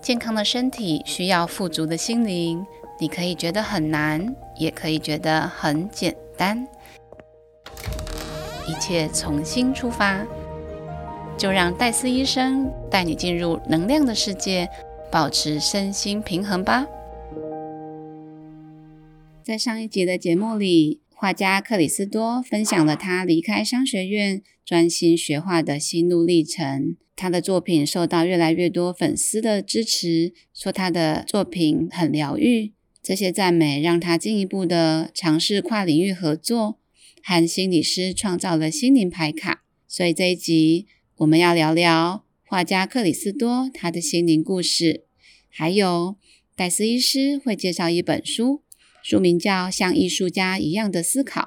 健康的身体需要富足的心灵，你可以觉得很难，也可以觉得很简单。一切从心出发，就让戴斯医生带你进入能量的世界，保持身心平衡吧。在上一集的节目里，画家克里斯多分享了他离开商学院，专心学画的心路历程。他的作品受到越来越多粉丝的支持，说他的作品很疗愈。这些赞美让他进一步的尝试跨领域合作，和心理师创造了心灵牌卡。所以这一集我们要聊聊画家克里斯多他的心灵故事，还有戴斯医师会介绍一本书，书名叫《像艺术家一样的思考》，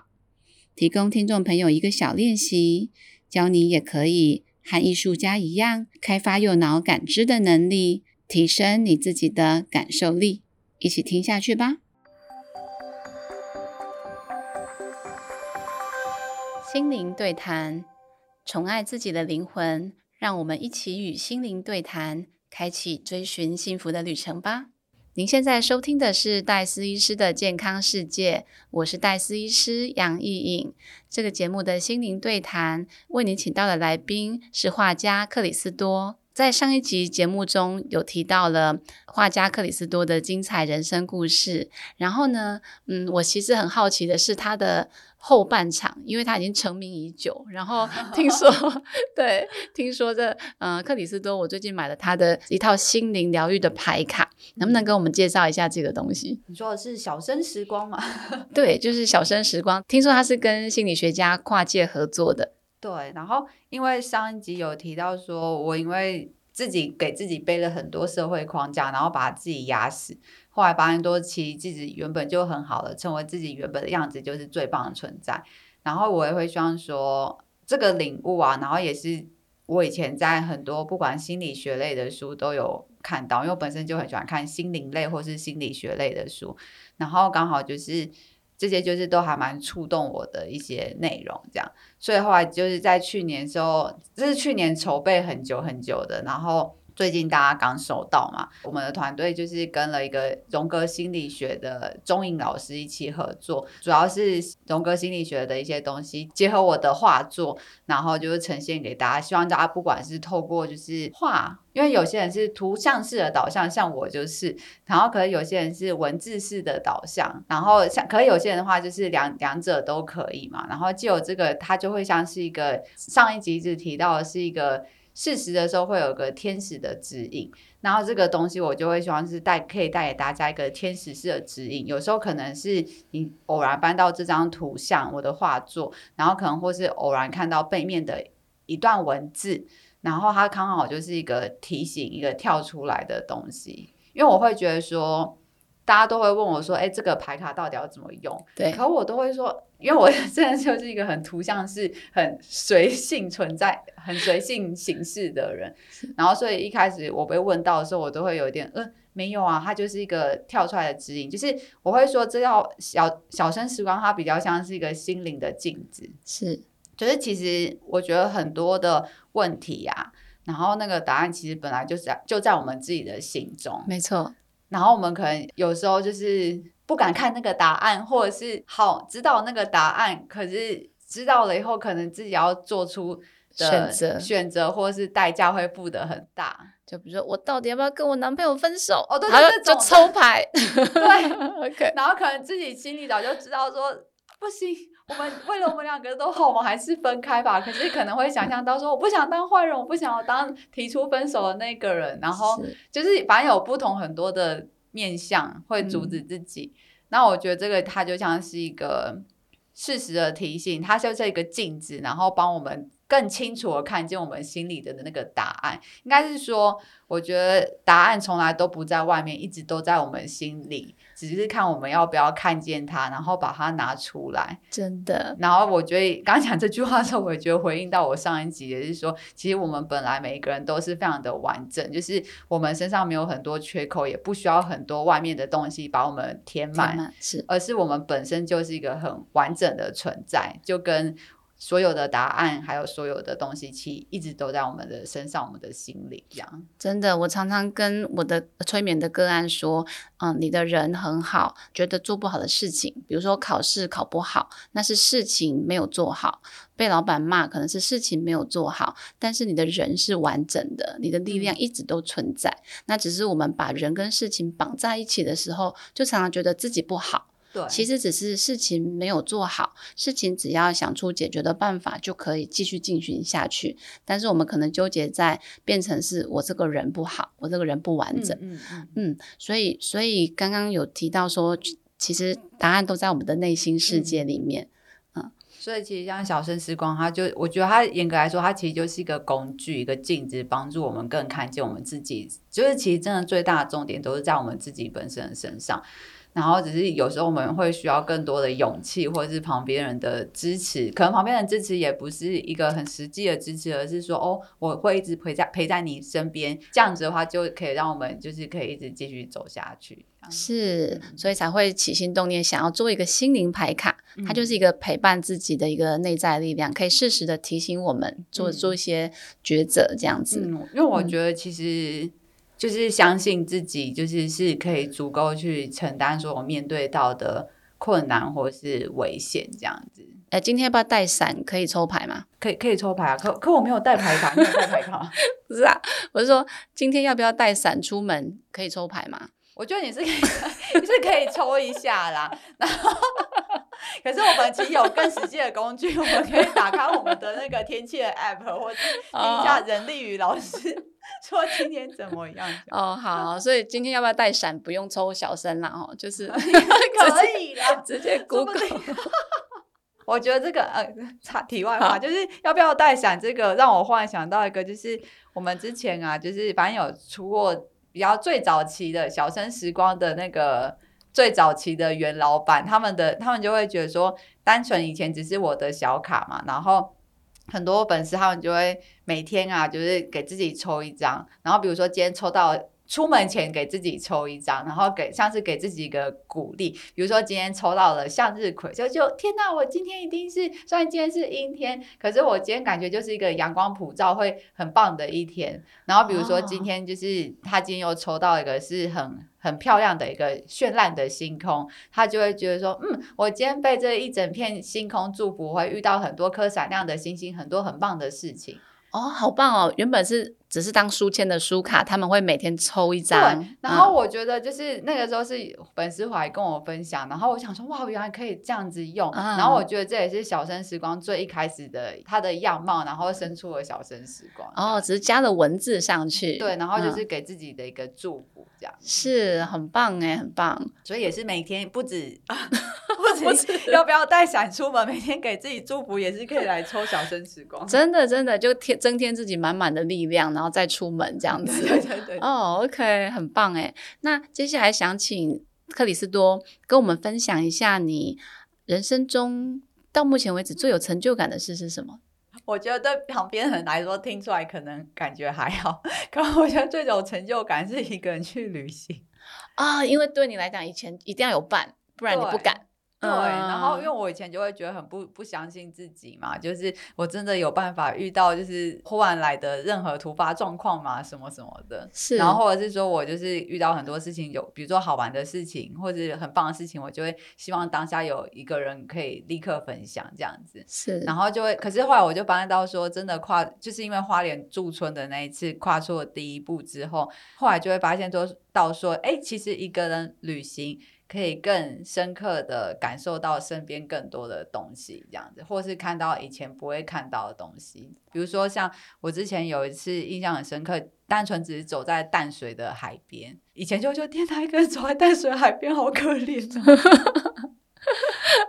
提供听众朋友一个小练习，教你也可以。和艺术家一样，开发右脑感知的能力，提升你自己的感受力。一起听下去吧。心灵对谈，宠爱自己的灵魂，让我们一起与心灵对谈，开启追寻幸福的旅程吧。您现在收听的是戴斯医师的健康世界，我是戴斯医师杨艺颖。这个节目的心灵对谈，为您请到的来宾是画家克里斯多。在上一集节目中有提到了画家克里斯多的精彩人生故事，然后呢，嗯，我其实很好奇的是他的后半场，因为他已经成名已久，然后 听说，对，听说这，呃，克里斯多，我最近买了他的一套心灵疗愈的牌卡，能不能跟我们介绍一下这个东西？你说的是小生时光吗？对，就是小生时光，听说他是跟心理学家跨界合作的。对，然后因为上一集有提到说，我因为自己给自己背了很多社会框架，然后把自己压死。后来发现多，其实自己原本就很好了，成为自己原本的样子就是最棒的存在。然后我也会希望说，这个领悟啊，然后也是我以前在很多不管心理学类的书都有看到，因为我本身就很喜欢看心灵类或是心理学类的书，然后刚好就是。这些就是都还蛮触动我的一些内容，这样，所以后来就是在去年时候，这是去年筹备很久很久的，然后。最近大家刚收到嘛，我们的团队就是跟了一个荣格心理学的钟颖老师一起合作，主要是荣格心理学的一些东西结合我的画作，然后就是呈现给大家。希望大家不管是透过就是画，因为有些人是图像式的导向，像我就是，然后可能有些人是文字式的导向，然后像可以有些人的话就是两两者都可以嘛。然后既有这个，它就会像是一个上一集只提到的是一个。事实的时候会有个天使的指引，然后这个东西我就会希望是带可以带给大家一个天使式的指引。有时候可能是你偶然搬到这张图像我的画作，然后可能或是偶然看到背面的一段文字，然后它刚好就是一个提醒，一个跳出来的东西。因为我会觉得说。大家都会问我说：“哎，这个牌卡到底要怎么用？”对，可我都会说，因为我 真的就是一个很图像是很随性存在、很随性形式的人。然后，所以一开始我被问到的时候，我都会有一点嗯，没有啊，它就是一个跳出来的指引。就是我会说，这要小小生时光，它比较像是一个心灵的镜子。是，就是其实我觉得很多的问题呀，然后那个答案其实本来就是就在我们自己的心中。没错。然后我们可能有时候就是不敢看那个答案，或者是好知道那个答案，可是知道了以后，可能自己要做出选择，选择或者是代价会付的很大。就比如说，我到底要不要跟我男朋友分手？哦，对，就抽 牌，对，OK。然后可能自己心里早就知道说，不行。我们 为了我们两个都好，我们还是分开吧。可是可能会想象到说，我不想当坏人，我不想要当提出分手的那个人。然后就是反正有不同很多的面相会阻止自己。那我觉得这个它就像是一个事实的提醒，它就是一个镜子，然后帮我们更清楚的看见我们心里的那个答案。应该是说，我觉得答案从来都不在外面，一直都在我们心里。只是看我们要不要看见它，然后把它拿出来。真的。然后我觉得刚讲这句话的时候，我也觉得回应到我上一集，也是说，其实我们本来每一个人都是非常的完整，就是我们身上没有很多缺口，也不需要很多外面的东西把我们填满，是，而是我们本身就是一个很完整的存在，就跟。所有的答案，还有所有的东西，其实一直都在我们的身上，我们的心里。这样真的，我常常跟我的催眠的个案说，嗯，你的人很好，觉得做不好的事情，比如说考试考不好，那是事情没有做好；被老板骂，可能是事情没有做好。但是你的人是完整的，你的力量一直都存在。那只是我们把人跟事情绑在一起的时候，就常常觉得自己不好。对，其实只是事情没有做好，事情只要想出解决的办法，就可以继续进行下去。但是我们可能纠结在变成是我这个人不好，我这个人不完整。嗯嗯嗯，所以所以刚刚有提到说，其实答案都在我们的内心世界里面。嗯，所以其实像小生时光，它就我觉得它严格来说，它其实就是一个工具，一个镜子，帮助我们更看见我们自己。就是其实真的最大的重点都是在我们自己本身的身上。然后只是有时候我们会需要更多的勇气，或者是旁边人的支持。可能旁边人支持也不是一个很实际的支持，而是说哦，我会一直陪在陪在你身边。这样子的话，就可以让我们就是可以一直继续走下去。是，所以才会起心动念想要做一个心灵牌卡，它就是一个陪伴自己的一个内在力量，可以适时的提醒我们做做一些抉择，这样子。嗯，因为我觉得其实。就是相信自己，就是是可以足够去承担所有面对到的困难或是危险这样子。哎，今天要不要带伞？可以抽牌吗？可以，可以抽牌啊。可可我没有带牌卡，没有带牌卡。不是啊，我是说今天要不要带伞出门？可以抽牌吗？我觉得你是可以，你是可以抽一下啦。然后，可是我们其实有更实际的工具，我们可以打开我们的那个天气的 app，或者听一下人力语老师 说今天怎么样。哦，好，所以今天要不要带伞？不用抽小声啦，哦，就是 可以啦，直接 Google。我觉得这个呃，插题外话，就是要不要带伞？这个让我忽然想到一个，就是我们之前啊，就是反正有出过。比较最早期的小生时光的那个最早期的原老板，他们的他们就会觉得说，单纯以前只是我的小卡嘛，然后很多粉丝他们就会每天啊，就是给自己抽一张，然后比如说今天抽到。出门前给自己抽一张，然后给像是给自己一个鼓励。比如说今天抽到了向日葵，就就天哪，我今天一定是虽然今天是阴天，可是我今天感觉就是一个阳光普照，会很棒的一天。然后比如说今天就是他今天又抽到一个是很很漂亮的一个绚烂的星空，他就会觉得说，嗯，我今天被这一整片星空祝福，会遇到很多颗闪亮的星星，很多很棒的事情。哦，好棒哦！原本是。只是当书签的书卡，他们会每天抽一张。然后我觉得就是那个时候是粉丝怀跟我分享，然后我想说哇，原来可以这样子用。然后我觉得这也是小生时光最一开始的它的样貌，然后生出了小生时光。哦，只是加了文字上去。对，然后就是给自己的一个祝福，这样是很棒哎，很棒。所以也是每天不止 不止要不要带伞出门，每天给自己祝福也是可以来抽小生时光。真的真的就添增添自己满满的力量，然后。然后再出门这样子，对对对。哦，OK，很棒哎。那接下来想请克里斯多跟我们分享一下，你人生中到目前为止最有成就感的事是什么？我觉得对旁边人来说听出来可能感觉还好，可我觉得最有成就感是一个人去旅行啊，因为对你来讲，以前一定要有伴，不然你不敢。对，然后因为我以前就会觉得很不不相信自己嘛，就是我真的有办法遇到就是忽然来的任何突发状况嘛，什么什么的。是，然后或者是说我就是遇到很多事情，有比如说好玩的事情或者很棒的事情，我就会希望当下有一个人可以立刻分享这样子。是，然后就会，可是后来我就发现到说，真的跨，就是因为花莲驻村的那一次跨出了第一步之后，后来就会发现说到说，哎，其实一个人旅行。可以更深刻的感受到身边更多的东西，这样子，或是看到以前不会看到的东西。比如说，像我之前有一次印象很深刻，单纯只是走在淡水的海边，以前就就天哪，一个人走在淡水海边好可怜啊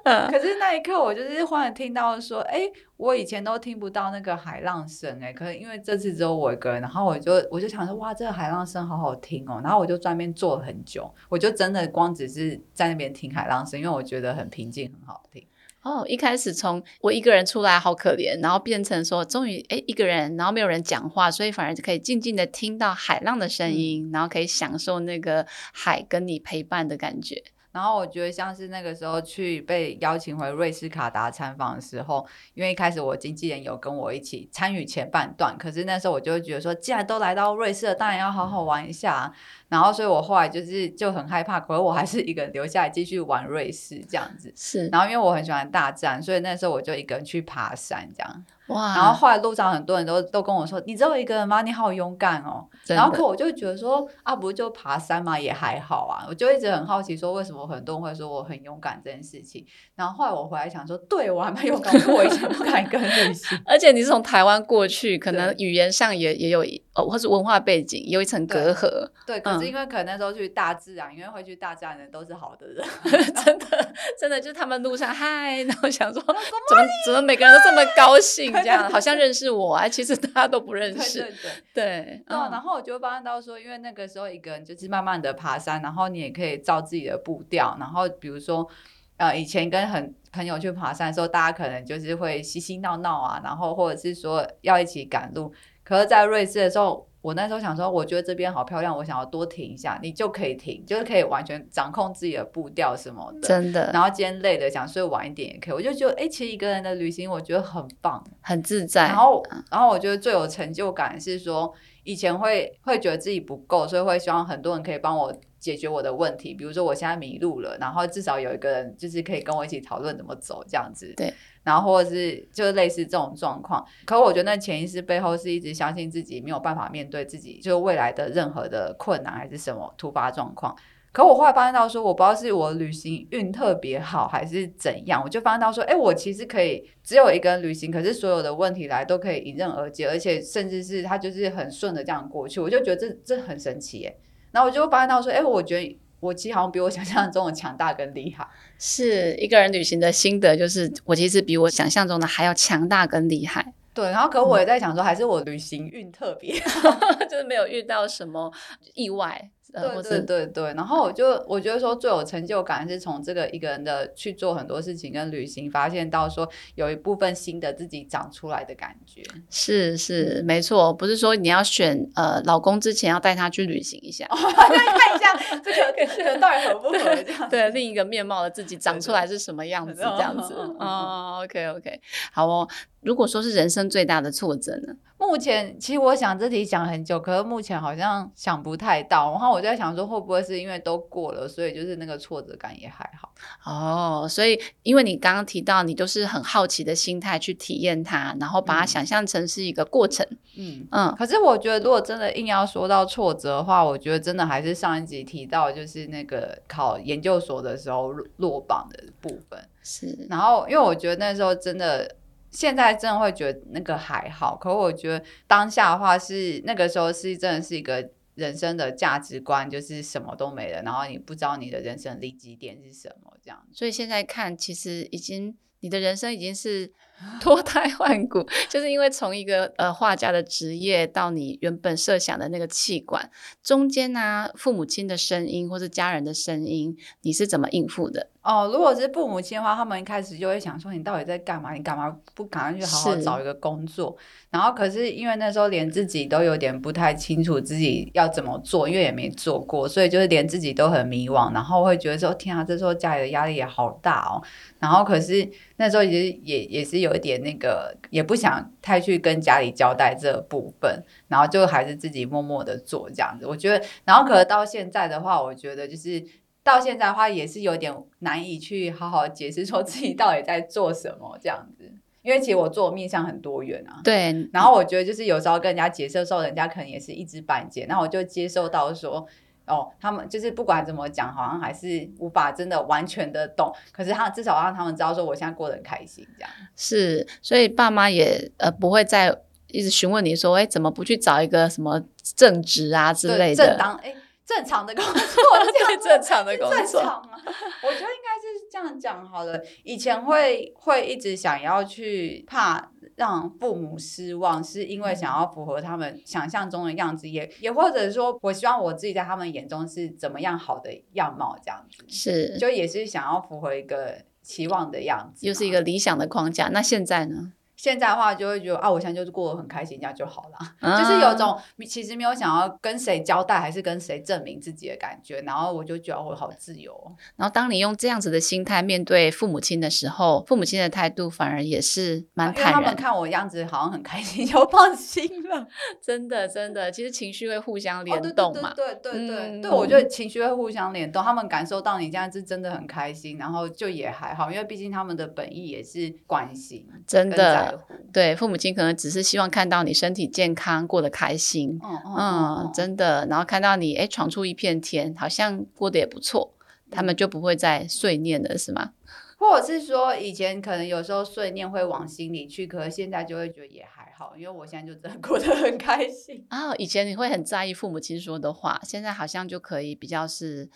可是那一刻，我就是忽然听到说，哎，我以前都听不到那个海浪声，哎，可能因为这次只有我一个人，然后我就我就想说，哇，这个海浪声好好听哦，然后我就专门坐了很久，我就真的光只是在那边听海浪声，因为我觉得很平静，很好听。哦，一开始从我一个人出来好可怜，然后变成说，终于哎一个人，然后没有人讲话，所以反而可以静静的听到海浪的声音，然后可以享受那个海跟你陪伴的感觉。然后我觉得像是那个时候去被邀请回瑞士卡达参访的时候，因为一开始我经纪人有跟我一起参与前半段，可是那时候我就会觉得说，既然都来到瑞士了，当然要好好玩一下。然后，所以我后来就是就很害怕，可是我还是一个人留下来继续玩瑞士这样子。是，然后因为我很喜欢大自然，所以那时候我就一个人去爬山这样。哇！然后后来路上很多人都都跟我说：“你只有一个人吗？你好勇敢哦。”然后可我就觉得说：“啊，不就爬山嘛，也还好啊。”我就一直很好奇，说为什么很多人会说我很勇敢这件事情。然后后来我回来想说：“对我还蛮勇敢，我以前不敢跟旅行。而且你是从台湾过去，可能语言上也也有哦，或是文化背景有一层隔阂。对，可是因为可能那时候去大自然，因为会去大自然的人都是好的人，真的真的就是他们路上嗨，然后想说怎么怎么每个人都这么高兴，这样好像认识我啊，其实大家都不认识。对对对，嗯，然后我就发现到说，因为那个时候一个人就是慢慢的爬山，然后你也可以照自己的步调，然后比如说呃，以前跟很朋友去爬山的时候，大家可能就是会嬉嬉闹闹啊，然后或者是说要一起赶路，可是，在瑞士的时候。我那时候想说，我觉得这边好漂亮，我想要多停一下，你就可以停，就是可以完全掌控自己的步调什么的。真的。然后今天累了，想睡晚一点也可以。我就觉得，哎，其实一个人的旅行，我觉得很棒，很自在。然后，然后我觉得最有成就感是说，以前会会觉得自己不够，所以会希望很多人可以帮我解决我的问题。比如说，我现在迷路了，然后至少有一个人就是可以跟我一起讨论怎么走这样子。对。然后或者是就是类似这种状况，可我觉得那潜意识背后是一直相信自己没有办法面对自己，就是未来的任何的困难还是什么突发状况。可我后来发现到说，我不知道是我旅行运特别好还是怎样，我就发现到说，哎，我其实可以只有一个人旅行，可是所有的问题来都可以迎刃而解，而且甚至是他就是很顺的这样过去，我就觉得这这很神奇耶。然后我就发现到说，哎，我觉得。我其实好像比我想象中的强大跟厉害。是一个人旅行的心得，就是我其实比我想象中的还要强大跟厉害。对，然后可我也在想说，还是我旅行运特别，就是没有遇到什么意外。对对对对，然后我就我觉得说最有成就感是从这个一个人的去做很多事情跟旅行，发现到说有一部分新的自己长出来的感觉。是是没错，不是说你要选呃老公之前要带他去旅行一下，看一下这个人到底合不合这样。对，另一个面貌的自己长出来是什么样子这样子。哦，OK OK，好哦。如果说是人生最大的挫折呢？目前其实我想这题想很久，可是目前好像想不太到。然后我就在想说，会不会是因为都过了，所以就是那个挫折感也还好。哦，所以因为你刚刚提到，你都是很好奇的心态去体验它，然后把它想象成是一个过程。嗯嗯。可是我觉得，如果真的硬要说到挫折的话，我觉得真的还是上一集提到，就是那个考研究所的时候落榜的部分。是。然后，因为我觉得那时候真的。现在真的会觉得那个还好，可我觉得当下的话是那个时候是真的是一个人生的价值观，就是什么都没了，然后你不知道你的人生利基点是什么这样。所以现在看，其实已经你的人生已经是。脱胎换骨，就是因为从一个呃画家的职业到你原本设想的那个气管中间呢，父母亲的声音或是家人的声音，你是怎么应付的？哦，如果是父母亲的话，他们一开始就会想说你到底在干嘛？你干嘛不赶快去好好找一个工作？然后可是因为那时候连自己都有点不太清楚自己要怎么做，因为也没做过，所以就是连自己都很迷惘，然后会觉得说天啊，这时候家里的压力也好大哦。然后可是那时候也也也是有一点那个，也不想太去跟家里交代这部分，然后就还是自己默默的做这样子。我觉得，然后可能到现在的话，我觉得就是到现在的话，也是有点难以去好好解释说自己到底在做什么这样子。因为其实我做面向很多元啊，对。然后我觉得就是有时候跟人家解释的时候，人家可能也是一知半解，那我就接受到说。哦，他们就是不管怎么讲，好像还是无法真的完全的懂。可是他至少让他们知道说，我现在过得很开心，这样是。所以爸妈也呃不会再一直询问你说，哎，怎么不去找一个什么正职啊之类的？正当哎，正常的工作，对，正常的工作啊。我觉得应该是这样讲好了。以前会会一直想要去怕。让父母失望，是因为想要符合他们想象中的样子，也也或者说，我希望我自己在他们眼中是怎么样好的样貌，这样子是，就也是想要符合一个期望的样子，又是一个理想的框架。那现在呢？现在的话就会觉得啊，我现在就是过得很开心，这样就好了。就是有种其实没有想要跟谁交代，还是跟谁证明自己的感觉。然后我就觉得我好自由。然后当你用这样子的心态面对父母亲的时候，父母亲的态度反而也是蛮坦然。他们看我样子好像很开心，就放心了。真的，真的，其实情绪会互相联动嘛。对对对对对，我觉得情绪会互相联动。他们感受到你这样子真的很开心，然后就也还好，因为毕竟他们的本意也是关心，真的。对，父母亲可能只是希望看到你身体健康，过得开心，嗯，真的。然后看到你，哎，闯出一片天，好像过得也不错，他们就不会再碎念了，是吗？或者是说，以前可能有时候碎念会往心里去，可是现在就会觉得也还好，因为我现在就真的 过得很开心啊。以前你会很在意父母亲说的话，现在好像就可以比较是。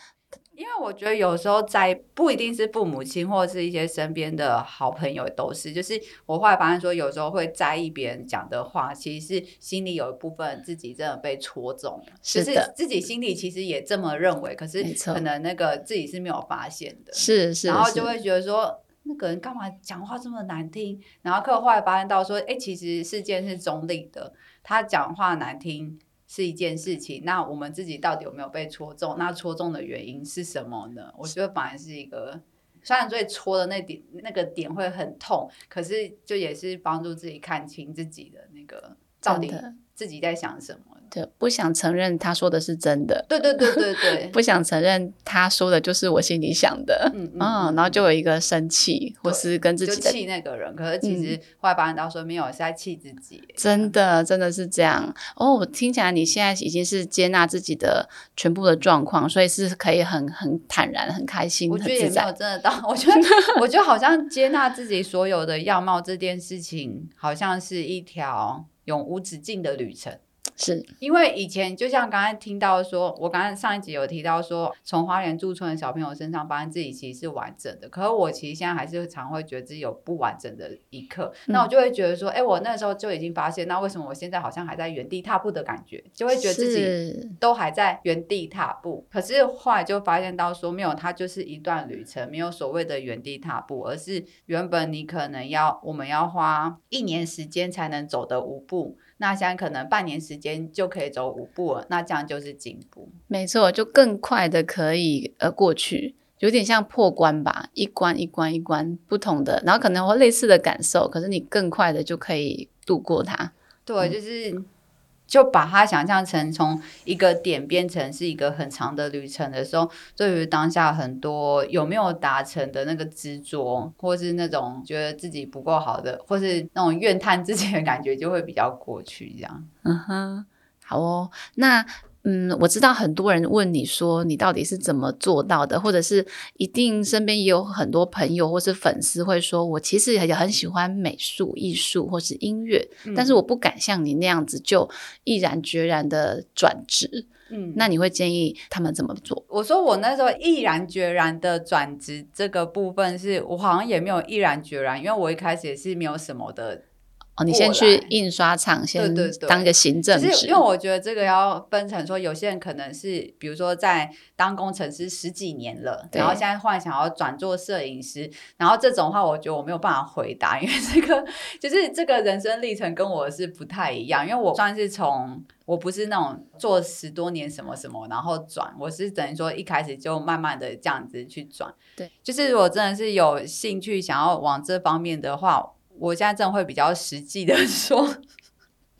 因为我觉得有时候在不一定是父母亲或者是一些身边的好朋友都是，就是我后来发现说，有时候会在意别人讲的话，其实是心里有一部分自己真的被戳中，就是自己心里其实也这么认为，可是可能那个自己是没有发现的，是是，然后就会觉得说那个人干嘛讲话这么难听，然后客后来发现到说，哎，其实事件是中立的，他讲话难听。是一件事情，那我们自己到底有没有被戳中？那戳中的原因是什么呢？我觉得反而是一个，虽然最戳的那点那个点会很痛，可是就也是帮助自己看清自己的那个到底自己在想什么。对，不想承认他说的是真的。对对对对对，不想承认他说的就是我心里想的。嗯嗯，然后就有一个生气，或是跟自己气那个人。可是其实后来发现到说没有，是在气自己。真的，真的是这样。哦，听起来你现在已经是接纳自己的全部的状况，所以是可以很很坦然、很开心、我觉得也没有真的到，我觉得 我觉得好像接纳自己所有的样貌这件事情，好像是一条永无止境的旅程。是因为以前就像刚才听到说，我刚才上一集有提到说，从花莲驻村的小朋友身上发现自己其实是完整的，可是我其实现在还是常会觉得自己有不完整的一刻，那我就会觉得说，哎，我那时候就已经发现，那为什么我现在好像还在原地踏步的感觉，就会觉得自己都还在原地踏步。可是后来就发现到说，没有，它就是一段旅程，没有所谓的原地踏步，而是原本你可能要我们要花一年时间才能走的五步。那现在可能半年时间就可以走五步了，那这样就是进步。没错，就更快的可以呃过去，有点像破关吧，一关一关一关不同的，然后可能会类似的感受，可是你更快的就可以度过它。对，就是。就把它想象成从一个点变成是一个很长的旅程的时候，对于当下很多有没有达成的那个执着，或是那种觉得自己不够好的，或是那种怨叹自己的感觉，就会比较过去这样。嗯哼，好哦，那。嗯，我知道很多人问你说你到底是怎么做到的，或者是一定身边也有很多朋友或是粉丝会说，我其实也很喜欢美术、艺术或是音乐，但是我不敢像你那样子就毅然决然的转职。嗯，那你会建议他们怎么做？我说我那时候毅然决然的转职这个部分，是我好像也没有毅然决然，因为我一开始也是没有什么的。哦，你先去印刷厂先当个行政职，因为我觉得这个要分成说，有些人可能是比如说在当工程师十几年了，然后现在幻想要转做摄影师，然后这种话，我觉得我没有办法回答，因为 这个就是这个人生历程跟我是不太一样，因为我算是从我不是那种做十多年什么什么，然后转，我是等于说一开始就慢慢的这样子去转，对，就是如果真的是有兴趣想要往这方面的话。我现在真的会比较实际的 说，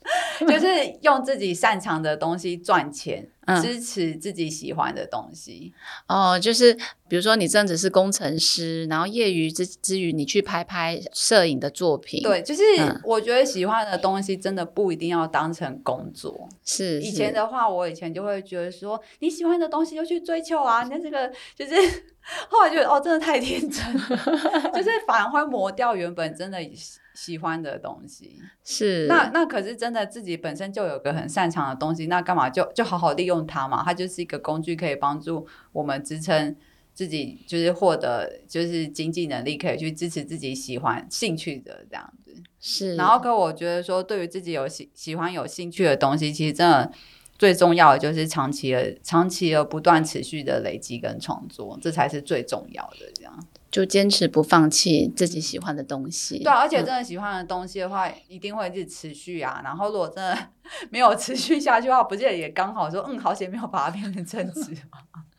就是用自己擅长的东西赚钱。支持自己喜欢的东西哦，就是比如说你真的是工程师，然后业余之之余，你去拍拍摄影的作品。对，就是我觉得喜欢的东西真的不一定要当成工作。是以前的话，我以前就会觉得说，你喜欢的东西就去追求啊。那这个就是 后来觉得哦，真的太天真了，就是反而会磨掉原本真的。喜欢的东西是那那可是真的自己本身就有个很擅长的东西，那干嘛就就好好利用它嘛？它就是一个工具，可以帮助我们支撑自己，就是获得就是经济能力，可以去支持自己喜欢兴趣的这样子。是，然后可我觉得说，对于自己有喜喜欢有兴趣的东西，其实真的最重要的就是长期的、长期而不断持续的累积跟创作，这才是最重要的。这样。就坚持不放弃自己喜欢的东西。对啊，而且嗯真的喜欢的东西的话，一定会一直持续啊。然后如果真的 没有持续下去的话，不见得也刚好说，嗯，好险没有把它变成正职。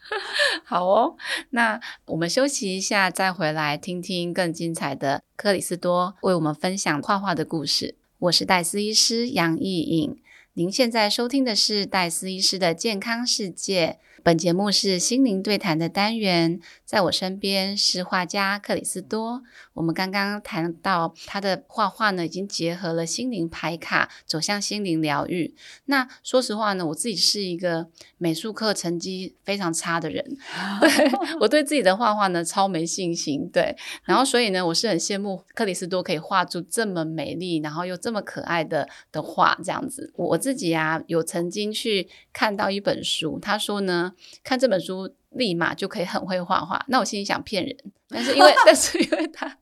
好哦，那我们休息一下，再回来听听更精彩的克里斯多为我们分享画画的故事。我是戴思医师杨艺颖，您现在收听的是戴思医师的健康世界。本节目是心灵对谈的单元，在我身边是画家克里斯多。我们刚刚谈到他的画画呢，已经结合了心灵牌卡，走向心灵疗愈。那说实话呢，我自己是一个美术课成绩非常差的人，对我对自己的画画呢超没信心。对，然后所以呢，我是很羡慕克里斯多可以画出这么美丽，然后又这么可爱的的画，这样子。我我自己啊，有曾经去看到一本书，他说呢，看这本书立马就可以很会画画。那我心里想骗人，但是因为 但是因为他。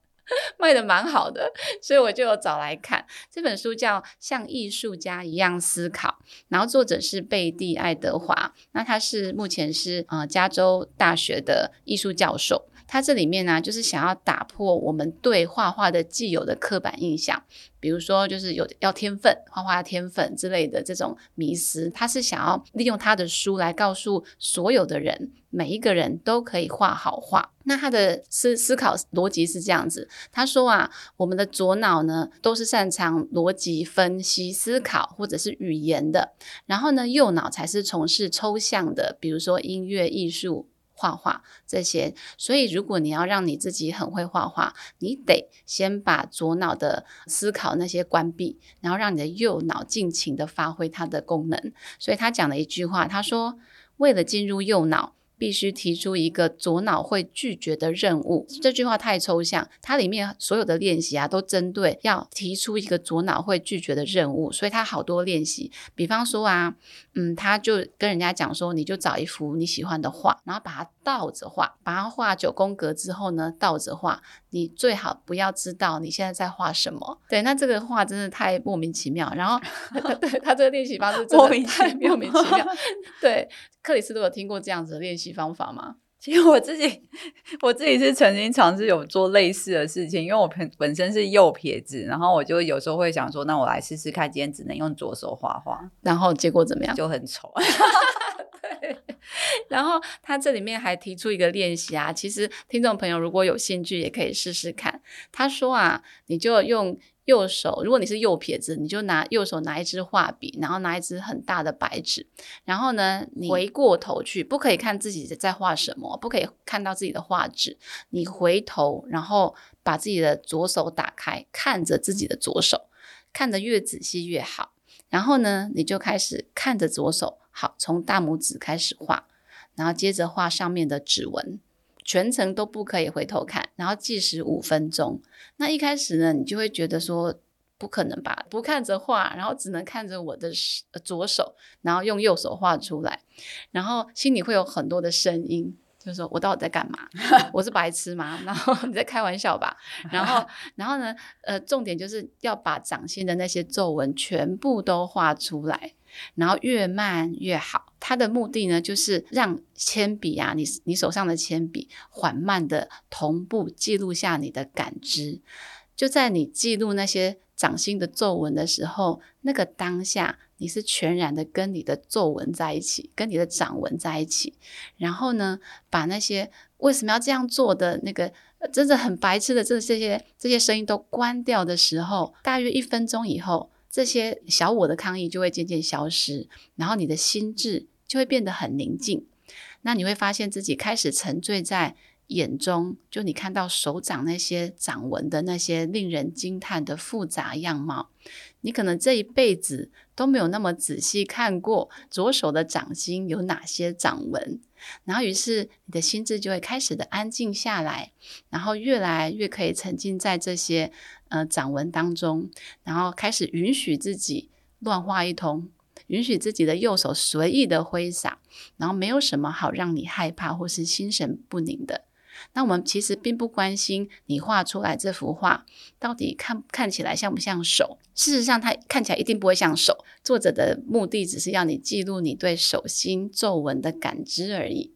卖的蛮好的，所以我就找来看这本书，叫《像艺术家一样思考》，然后作者是贝蒂·爱德华，那他是目前是呃加州大学的艺术教授。他这里面呢、就是想要打破我们对画画的既有的刻板印象，比如说就是有要天分，画画要天分之类的这种迷思。他是想要利用他的书来告诉所有的人，每一个人都可以画好画。那他的思思考逻辑是这样子，他说啊，我们的左脑呢都是擅长逻辑分析、思考或者是语言的，然后呢右脑才是从事抽象的，比如说音乐、艺术。画画这些，所以如果你要让你自己很会画画，你得先把左脑的思考那些关闭，然后让你的右脑尽情的发挥它的功能。所以他讲了一句话，他说：“为了进入右脑。”必须提出一个左脑会拒绝的任务。这句话太抽象，它里面所有的练习啊，都针对要提出一个左脑会拒绝的任务，所以它好多练习。比方说啊，嗯，他就跟人家讲说，你就找一幅你喜欢的画，然后把它倒着画，把它画九宫格之后呢，倒着画。你最好不要知道你现在在画什么。对，那这个画真的太莫名其妙。然后，对他这个练习方式真的 太莫名其妙。对，克里斯都有听过这样子的练习方法吗？其实我自己，我自己是曾经尝试有做类似的事情，因为我本本身是右撇子，然后我就有时候会想说，那我来试试看，今天只能用左手画画，然后结果怎么样？就很丑。然后他这里面还提出一个练习啊，其实听众朋友如果有兴趣也可以试试看。他说啊，你就用右手，如果你是右撇子，你就拿右手拿一支画笔，然后拿一支很大的白纸，然后呢，你回过头去，不可以看自己在画什么，不可以看到自己的画纸，你回头，然后把自己的左手打开，看着自己的左手，看得越仔细越好。然后呢，你就开始看着左手，好，从大拇指开始画，然后接着画上面的指纹，全程都不可以回头看，然后计时五分钟。那一开始呢，你就会觉得说，不可能吧？不看着画，然后只能看着我的呃左手，然后用右手画出来，然后心里会有很多的声音。就是说我到底在干嘛？我是白痴吗？然后你在开玩笑吧？然后，然后呢？呃，重点就是要把掌心的那些皱纹全部都画出来，然后越慢越好。它的目的呢，就是让铅笔啊，你你手上的铅笔缓慢的同步记录下你的感知。就在你记录那些掌心的皱纹的时候，那个当下你是全然的跟你的皱纹在一起，跟你的掌纹在一起。然后呢，把那些为什么要这样做的那个真的很白痴的这这些这些声音都关掉的时候，大约一分钟以后，这些小我的抗议就会渐渐消失，然后你的心智就会变得很宁静。那你会发现自己开始沉醉在眼中，就你看到手掌那些掌纹的那些令人惊叹的复杂样貌，你可能这一辈子都没有那么仔细看过左手的掌心有哪些掌纹，然后于是你的心智就会开始的安静下来，然后越来越可以沉浸在这些呃掌纹当中，然后开始允许自己乱画一通。允许自己的右手随意的挥洒，然后没有什么好让你害怕或是心神不宁的。那我们其实并不关心你画出来这幅画到底看看起来像不像手。事实上，它看起来一定不会像手。作者的目的只是要你记录你对手心皱纹的感知而已。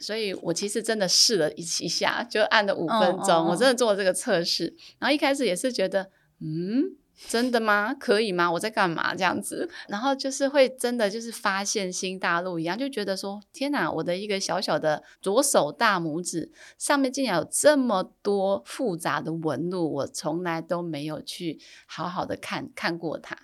所以我其实真的试了一一下，就按了五分钟，我真的做了这个测试。然后一开始也是觉得，嗯。真的吗？可以吗？我在干嘛？这样子，然后就是会真的就是发现新大陆一样，就觉得说天哪，我的一个小小的左手大拇指上面竟然有这么多复杂的纹路，我从来都没有去好好的看看过它。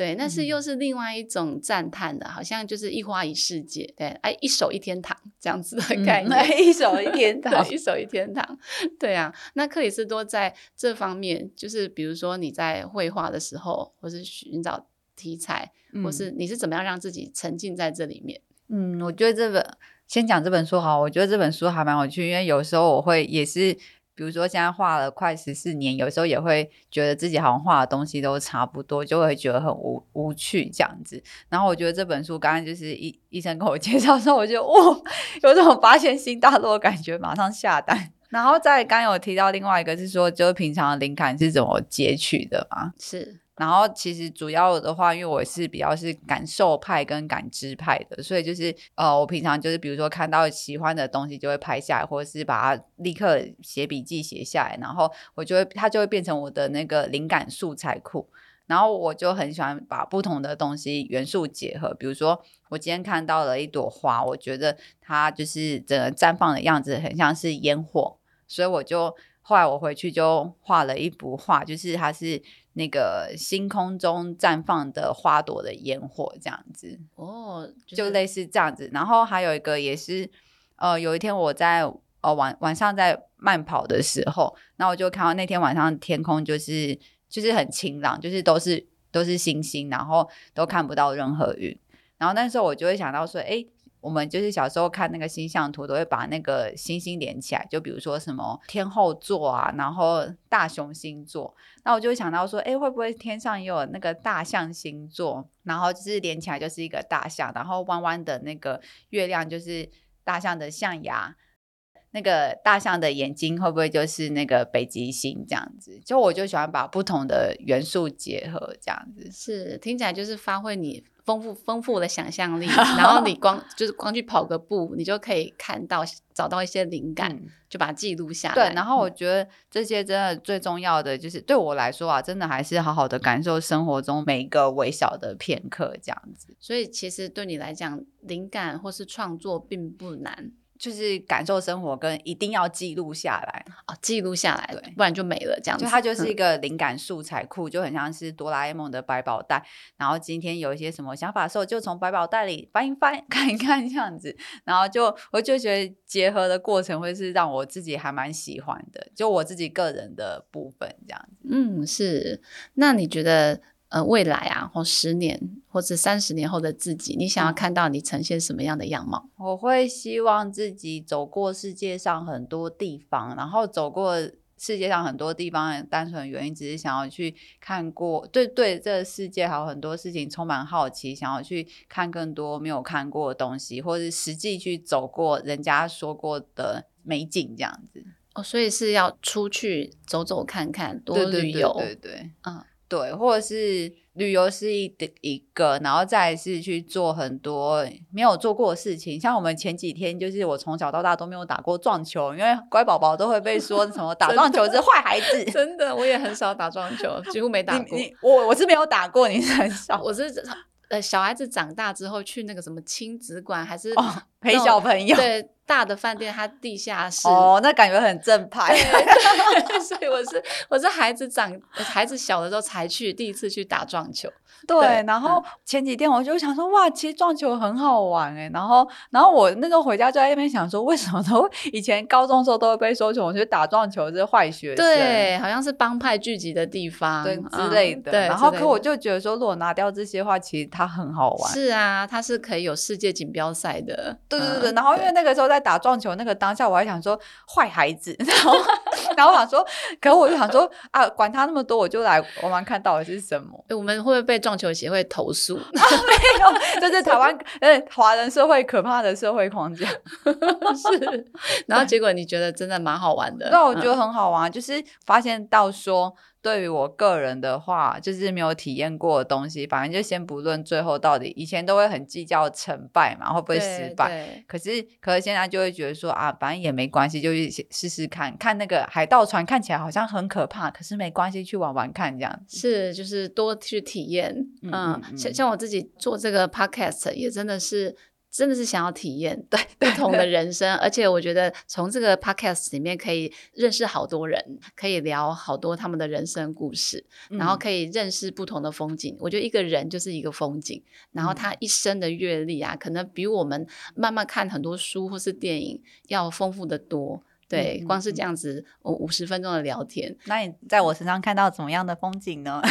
对，那是又是另外一种赞叹的，好像就是一花一世界，对，哎，一手一天堂这样子的概念，嗯、一手一天 堂，一手一天堂，对啊。那克里斯多在这方面，就是比如说你在绘画的时候，或是寻找题材，嗯、或是你是怎么样让自己沉浸在这里面？嗯，我觉得这本先讲这本书好，我觉得这本书还蛮有趣，因为有时候我会也是。比如说，现在画了快十四年，有时候也会觉得自己好像画的东西都差不多，就会觉得很无无趣这样子。然后我觉得这本书刚刚就是医医生跟我 介绍的时候，我就哇，有种发现新大陆的感觉，马上下单。然后再刚有提到另外一个是说，就是平常的灵感是怎么截取的嘛？是。然后其实主要的话，因为我是比较是感受派跟感知派的，所以就是呃，我平常就是比如说看到喜欢的东西就会拍下来，或者是把它立刻写笔记写下来，然后我就会它就会变成我的那个灵感素材库。然后我就很喜欢把不同的东西元素结合，比如说我今天看到了一朵花，我觉得它就是整个绽放的样子很像是烟火，所以我就后来我回去就画了一幅画，就是它是。那个星空中绽放的花朵的烟火，这样子哦，就类似这样子。然后还有一个也是，呃，有一天我在呃晚晚上在慢跑的时候，那我就看到那天晚上天空就是就是很晴朗，就是都是都是星星，然后都看不到任何云。然后那时候我就会想到说，哎。我们就是小时候看那个星象图，都会把那个星星连起来，就比如说什么天后座啊，然后大熊星座。那我就想到说，哎，会不会天上也有那个大象星座？然后就是连起来就是一个大象，然后弯弯的那个月亮就是大象的象牙，那个大象的眼睛会不会就是那个北极星这样子？就我就喜欢把不同的元素结合，这样子是听起来就是发挥你。丰富丰富的想象力，然后你光就是光去跑个步，你就可以看到找到一些灵感，就把它记录下来。对，然后我觉得这些真的最重要的就是对我来说啊，真的还是好好的感受生活中每一个微小的片刻这样子。所以其实对你来讲，灵感或是创作并不难。就是感受生活，跟一定要记录下来哦，记录下来，不然就没了。这样子，就它就是一个灵感素材库，就很像是哆啦 A 梦的百宝袋。然后今天有一些什么想法的时候，就从百宝袋里翻一翻，看一看这样子。然后就我就觉得结合的过程会是让我自己还蛮喜欢的，就我自己个人的部分这样子。嗯，是。那你觉得？呃，未来啊，或十年或者三十年后的自己，你想要看到你呈现什么样的样貌？我会希望自己走过世界上很多地方，然后走过世界上很多地方，单纯原因只是想要去看过，对对，这个世界还有很多事情充满好奇，想要去看更多没有看过的东西，或者实际去走过人家说过的美景，这样子。哦，所以是要出去走走看看，多旅游，对对，嗯。对，或者是旅游是一的一个，然后再是去做很多没有做过的事情。像我们前几天，就是我从小到大都没有打过撞球，因为乖宝宝都会被说什么 打撞球是坏孩子。真的，我也很少打撞球，几乎没打过。我我是没有打过，你是很少。我是呃小孩子长大之后去那个什么亲子馆，还是陪小朋友。对。大的饭店，它地下室哦，那感觉很正派。所以我是我是孩子长孩子小的时候才去第一次去打撞球。对，然后前几天我就想说，哇，其实撞球很好玩哎。然后，然后我那时候回家就在那边想说，为什么都以前高中时候都会被说，我觉得打撞球是坏学生，对，好像是帮派聚集的地方，对之类的。对，然后可我就觉得说，如果拿掉这些话，其实它很好玩。是啊，它是可以有世界锦标赛的。对对对，然后因为那个时候在。打撞球那个当下，我还想说坏孩子，然后然然后我想说，可我就想说啊，管他那么多，我就来玩玩看到底是什么。诶我们会不会被撞球协会投诉？没有，这是台湾呃华人社会可怕的社会框架。是，然后结果你觉得真的蛮好玩的？那我觉嗯得很好玩，就是发现到说，对于我个人的话，就是没有体验过的东西，反正就先不论最后到底，以前都会很计较成败嘛，会不会失败。可是，可是现在就会觉得说啊，反正也没关系，就去试试看。看那个海盗船看起来好像很可怕，可是没关系，去玩玩看这样子。是，就是多去体验。嗯嗯嗯，嗯像像我自己做这个 podcast，也真的是。真的是想要体验对不同的人生，而且我觉得从这个 podcast 里面可以认识好多人，可以聊好多他们的人生故事，然后嗯可以认识不同的风景。我觉得一个人就是一个风景，然后嗯他一生的阅历啊，可能比我们慢慢看很多书或是电影要丰富的多。对，光是嗯这样子，我五十分钟的聊天，那你在我身上看到怎么样的风景呢？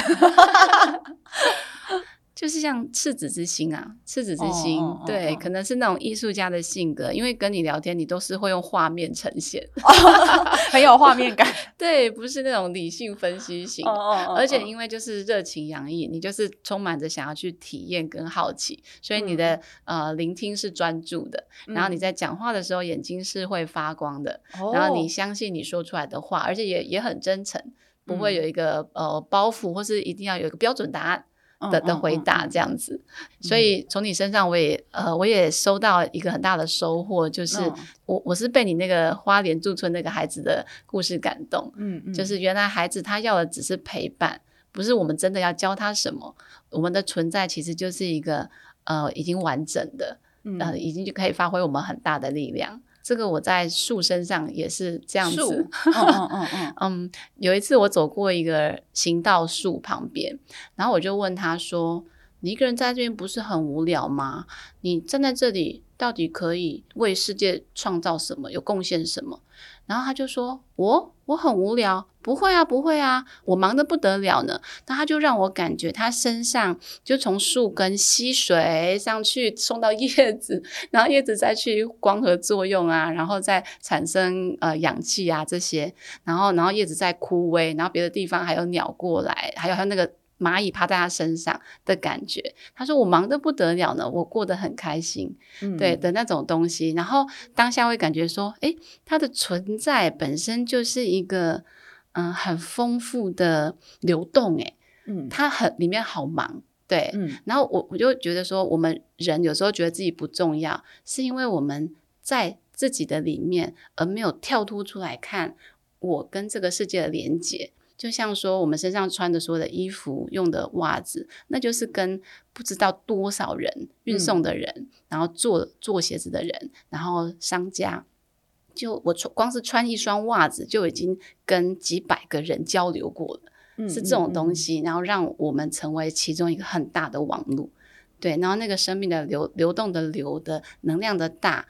就是像赤子之心啊，赤子之哦心，哦哦对，哦可能是那种艺术家的性格，因为跟你聊天，你都是会用画面呈现 很有画面感。对，不是那种理性分析型。哦而且因为就是热情洋溢，你就是充满着想要去体验跟好奇，所以你的、呃聆听是专注的，然后你在讲话的时候眼睛是会发光的，然后你相信你说出来的话，而且也也很真诚，不会有一个、呃包袱，或是一定要有一个标准答案。嗯的的回答这样子，所以从你身上我也呃我也收到一个很大的收获，就是嗯。我我是被你那个花莲驻村那个孩子的故事感动，嗯嗯。就是原来孩子他要的只是陪伴，不是我们真的要教他什么，我们的存在其实就是一个呃已经完整的，呃已经就可以发挥我们很大的力量。这个我在树身上也是这样树子，嗯嗯嗯嗯 嗯，有一次我走过一个行道树旁边，然后我就问他说：“你一个人在这边不是很无聊吗？你站在这里到底可以为世界创造什么，有贡献什么？”然后他就说：“我我很无聊，不会啊，不会啊，我忙得不得了呢。”那他就让我感觉他身上就从树根吸水上去，送到叶子，然后叶子再去光合作用啊，然后再产生呃氧气啊这些，然后然后叶子再枯萎，然后别的地方还有鸟过来，还有还有那个蚂蚁趴在他身上的感觉。他说我忙得不得了呢，我过得很开心。嗯对的那种东西，然后当下会感觉说，诶，它的存在本身就是一个嗯很丰富的流动，诶，嗯。它很里面好忙，对，嗯。然后我我就觉得说，我们人有时候觉得自己不重要，是因为我们在自己的里面，而没有跳脱出来看我跟这个世界的连接。就像说，我们身上穿的所有的衣服、用的袜子，那就是跟不知道多少人运送的人，然后做做鞋子的人，然后商家，就我穿光是穿一双袜子，就已经跟几百个人交流过了。嗯是这种东西，然后让我们成为其中一个很大的网络，对，然后那个生命的流流动的流的能量的大，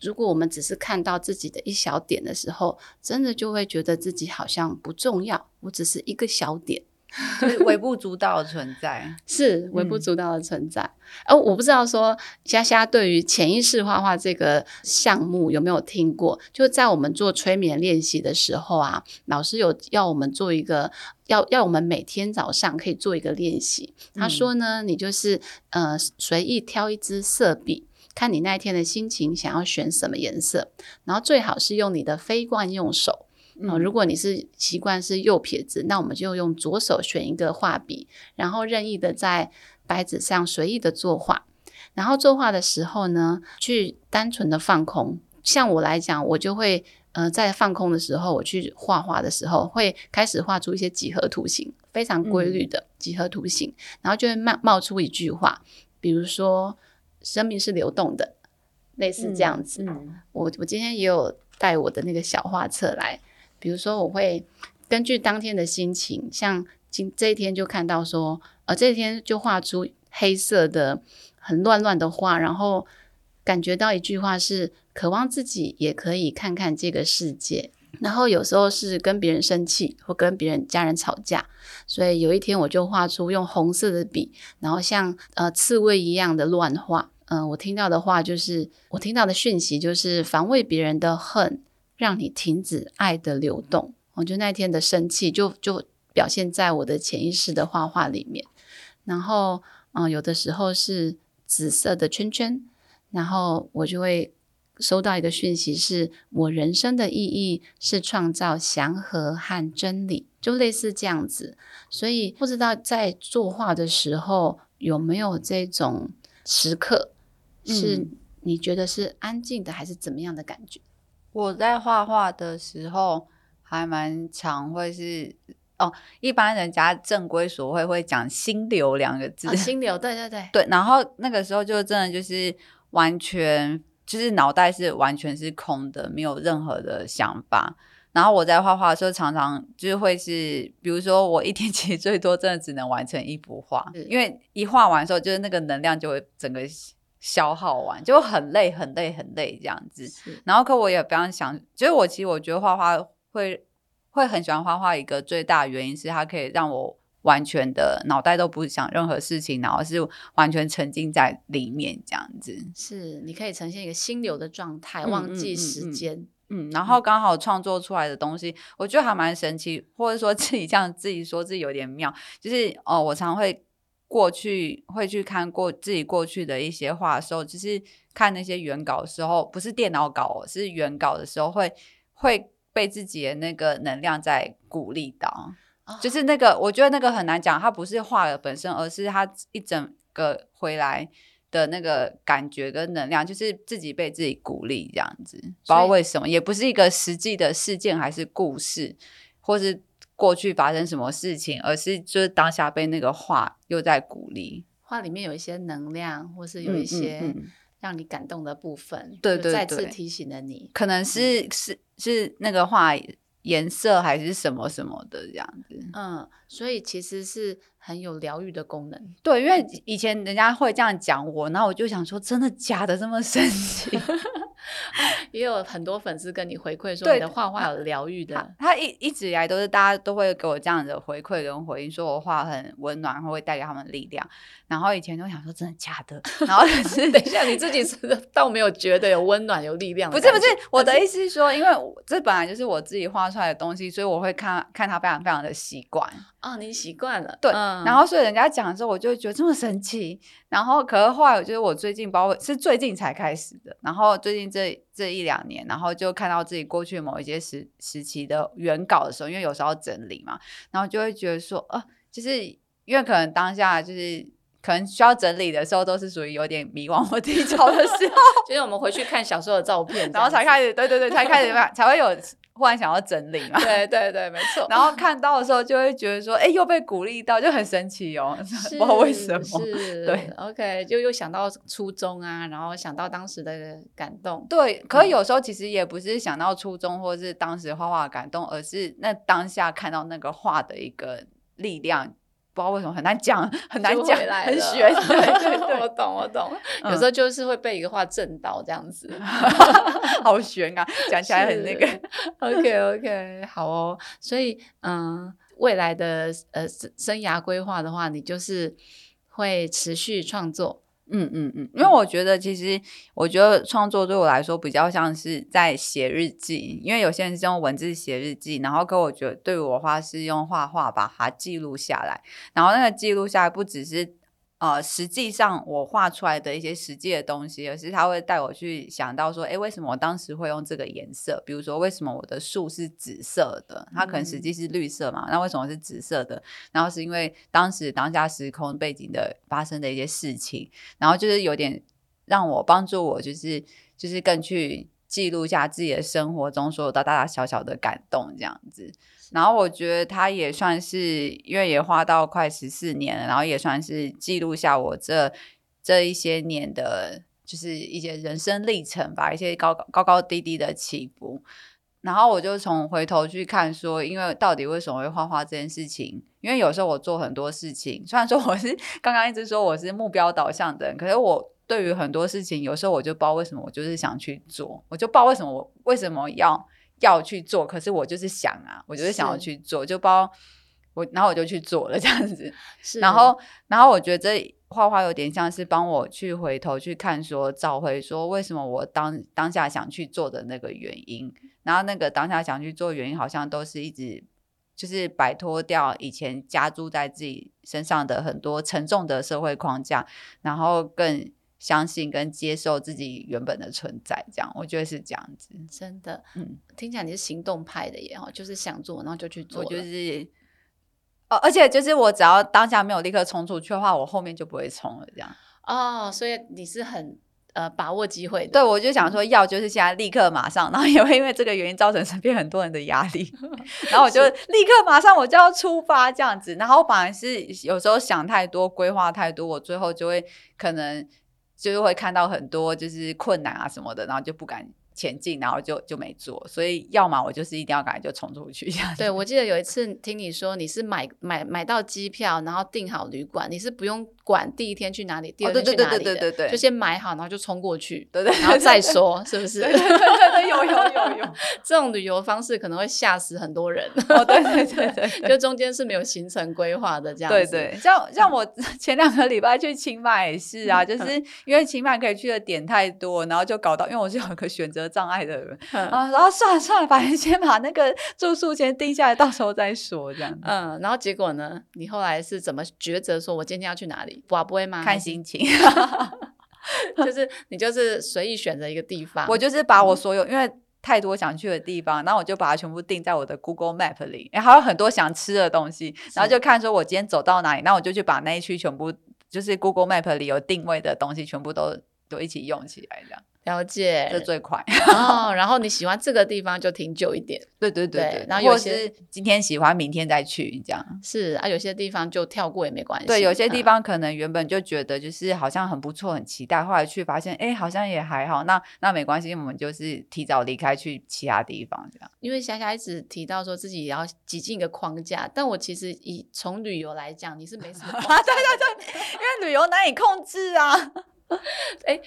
如果我们只是看到自己的一小点的时候，真的就会觉得自己好像不重要，我只是一个小点，就是微不足道的存在。是微不嗯足道的存在。而、我不知道说虾虾对于潜意识画画这个项目有没有听过？就在我们做催眠练习的时候啊，老师有要我们做一个，要要我们每天早上可以做一个练习。他嗯说呢，你就是呃随意挑一支色笔。看你那一天的心情，想要选什么颜色，然后最好是用你的非惯用手，嗯哦，如果你是习惯是右撇子，那我们就用左手选一个画笔，然后任意的在白纸上随意的作画。然后作画的时候呢，去单纯的放空。像我来讲，我就会呃在放空的时候，我去画画的时候，会开始画出一些几何图形，非常规律的几何图形，然后就会冒冒出一句话，比如说“生命是流动的”，类似这样子。嗯我我今天也有带我的那个小画册来，比如说我会根据当天的心情，像今这一天就看到说，呃，这一天就画出黑色的很乱乱的画，然后感觉到一句话是渴望自己也可以看看这个世界。然后有时候是跟别人生气，或跟别人家人吵架，所以有一天我就画出用红色的笔，然后像呃刺猬一样的乱画。嗯、我听到的话就是，我听到的讯息就是防卫别人的恨让你停止爱的流动。我觉得那天的生气就就表现在我的潜意识的画画里面。然后，嗯，有的时候是紫色的圈圈，然后我就会收到一个讯息，是我人生的意义是创造祥和和真理，就类似这样子。所以不知道在作画的时候有没有这种时刻，是你觉得是安静的，还是怎么样的感觉？我在画画的时候还蛮常会是哦，一般人家正规所会会讲心流两个字，心流，对对对 对。然后那个时候就真的就是完全就是脑袋是完全是空的，没有任何的想法。然后我在画画的时候，常常就是会是，比如说我一天 其实最多真的只能完成一幅画，因为一画完的时候，就是那个能量就会整个。消耗完就很累，很累，很累这样子。然后，可我也非常想，就是我其实我觉得画画会会很喜欢画画，一个最大的原因是它可以让我完全的脑袋都不想任何事情，然后是完全沉浸在里面这样子。是，你可以呈现一个心流的状态，忘记时间。嗯，然后刚好创作出来的东西，我觉得还蛮神奇，或者说自己这样自己说自己有点妙，就是哦，我常会。过去会去看过自己过去的一些画的时候，就是看那些原稿的时候，不是电脑稿，是原稿的时候，会会被自己的那个能量在鼓励到，就是那个我觉得那个很难讲，它不是画的本身，而是它一整个回来的那个感觉跟能量，就是自己被自己鼓励这样子，不知道为什么，也不是一个实际的事件还是故事，或是。过去发生什么事情，而是就是当下被那个话又在鼓励，话里面有一些能量，或是有一些让你感动的部分，对对对，再次提醒了你，可能是是是那个话颜色还是什么什么的这样子，嗯，所以其实是很有疗愈的功能，对，因为以前人家会这样讲我，然后我就想说，真的假的这么神奇？也有很多粉丝跟你回馈说你的画画有疗愈的。他一一直以来都是大家都会给我这样的回馈跟回应，说我画很温暖，会带给他们力量。然后以前都想说真的假的，然后 是等一下你自己 倒没有觉得有温暖有力量。不是不是，我的意思是说，因为这本来就是我自己画出来的东西，所以我会看看他非常非常的习惯。哦，你习惯了，对。然后所以人家讲的时候，我就觉得这么神奇。然后可是后来，我觉得我最近包括是最近才开始的。然后最近这这一两年，然后就看到自己过去某一些时时期的原稿的时候，因为有时候要整理嘛，然后就会觉得说，呃，就是因为可能当下就是可能需要整理的时候，都是属于有点迷惘或低潮的时候，就是我们回去看小时候的照片，然后才开始，对对对，才开始 才会有。忽然想要整理嘛？对对对，没错。然后看到的时候就会觉得说，哎，又被鼓励到，就很神奇哦，不知道为什么。是，对，OK，就又想到初中啊，然后想到当时的感动。对，可有时候其实也不是想到初中或是当时画画感动，而是那当下看到那个画的一个力量。不知道为什么很难讲，很难讲，很玄。对对对，我懂我懂。有时候就是会被一个话震到这样子，好悬啊！讲起来很那个。OK OK，好哦。所以嗯，未来的呃生生涯规划的话，你就是会持续创作。嗯嗯嗯，因为我觉得，其实我觉得创作对我来说比较像是在写日记，因为有些人是用文字写日记，然后可我觉得对我的话是用画画把它记录下来，然后那个记录下来不只是。呃，实际上我画出来的一些实际的东西，而是他会带我去想到说，哎，为什么我当时会用这个颜色？比如说，为什么我的树是紫色的？它可能实际是绿色嘛？那为什么是紫色的？然后是因为当时当下时空背景的发生的一些事情，然后就是有点让我帮助我，就是就是更去记录一下自己的生活中所有的大大小小的感动，这样子。然后我觉得他也算是，因为也花到快十四年了，然后也算是记录下我这这一些年的，就是一些人生历程吧，一些高高高低低的起伏。然后我就从回头去看，说因为到底为什么会画画这件事情？因为有时候我做很多事情，虽然说我是刚刚一直说我是目标导向的人，可是我对于很多事情，有时候我就不知道为什么，我就是想去做，我就不知道为什么我为什么要。要去做，可是我就是想啊，我就是想要去做，就包我然后我就去做了这样子。是，然后然后我觉得这画画有点像是帮我去回头去看，说找回说为什么我当当下想去做的那个原因，然后那个当下想去做原因，好像都是一直就是摆脱掉以前加注在自己身上的很多沉重的社会框架，然后更相信跟接受自己原本的存在。这样，我觉得是这样子。真的，嗯，听起来你是行动派的耶，哦，就是想做，然后就去做。我就是。哦，而且就是我只要当下没有立刻冲出去的话，我后面就不会冲了，这样。哦，所以你是很呃把握机会的。对，我就想说要就是现在立刻马上，然后也会因为这个原因造成身边很多人的压力，然后我就立刻马上我就要出发这样子，然后反而是有时候想太多、规划太多，我最后就会可能就是会看到很多就是困难啊什么的，然后就不敢。前进，然后就就没做，所以要么我就是一定要赶快就冲出去。对，我记得有一次听你说你是买买买到机票，然后订好旅馆，你是不用管第一天去哪里，第二天去哪里的，就先买好，然后就冲过去，对对，然后再说是不是？对对对，有有有有，这种旅游方式可能会吓死很多人。哦，对对对对，就中间是没有行程规划的这样。对对，像像我 前两个礼拜去清迈也是啊，就是因为清迈可以去的点太多，然后就搞到，因为我是有一个选择。障碍的人啊，然后算了算了，反正先把那个住宿先定下来，到时候再说这样。嗯，然后结果呢？你后来是怎么抉择？说我今天要去哪里？我不会吗？看心情，就是你就是随意选择一个地方。我就是把我所有因为太多想去的地方，然后我就把它全部定在我的 Google Map 里，还有很多想吃的东西，然后就看说我今天走到哪里，那我就去把那一区全部就是 Google Map 里有定位的东西全部都都一起用起来这样。了解，这最快哦。然后你喜欢这个地方就停久一点，对对对对。然后有些今天喜欢，明天再去这样。是啊，有些地方就跳过也没关系。对，有些地方可能原本就觉得就是好像很不错，很期待，后来去发现，哎，好像也还好。那那没关系，我们就是提早离开去其他地方这样。因为霞霞一直提到说自己也要挤进一个框架，但我其实以从旅游来讲，你是没什么。对对对，因为旅游难以控制啊。哎。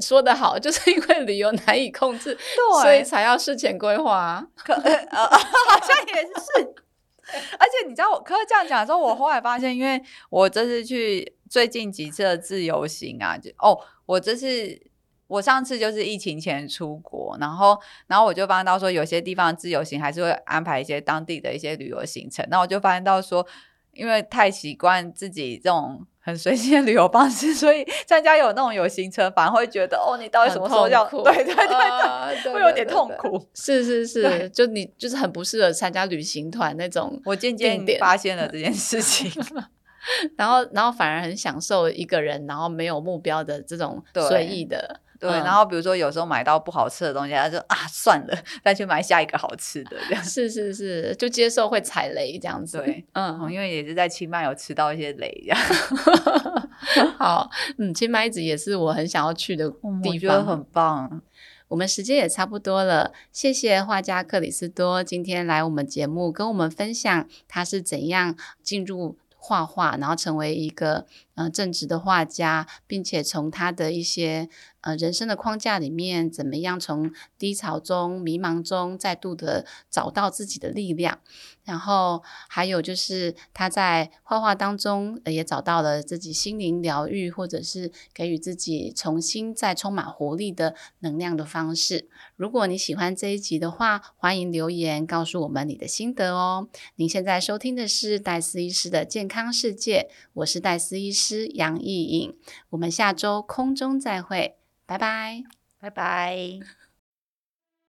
说的好，就是因为旅游难以控制，所以才要事前规划。可呃，好像也是。而且你知道，我可这样讲的时候，我后来发现，因为我这次去最近几次的自由行啊，就哦，我这次我上次就是疫情前出国，然后然后我就发现到说，有些地方自由行还是会安排一些当地的一些旅游行程。那我就发现到说，因为太习惯自己这种。很随性的旅游方式，所以参加有那种有行程，反而会觉得哦，你到底什么时候要？对对对 对，会有点痛苦。是是 是，就你就是很不适合参加旅行团那种。我渐渐发现了这件事情，然后然后反而很享受一个人，然后没有目标的这种随意的。对，然后比如说有时候买到不好吃的东西，他就啊算了，再去买下一个好吃的这样。是是是，就接受会踩雷这样子。对，嗯，因为也是在清迈有吃到一些雷这样。好，嗯，清迈一直也是我很想要去的地方，很棒。我们时间也差不多了，谢谢画家克里斯多今天来我们节目跟我们分享他是怎样进入。画画，然后成为一个呃正直的画家，并且从他的一些呃人生的框架里面，怎么样从低潮中、迷茫中再度的找到自己的力量。然后还有就是他在画画当中也找到了自己心灵疗愈，或者是给予自己重新再充满活力的能量的方式。如果你喜欢这一集的话，欢迎留言告诉我们你的心得哦。您现在收听的是戴斯医师的健康世界，我是戴斯医师师杨艺颖，我们下周空中再会，拜拜，拜拜。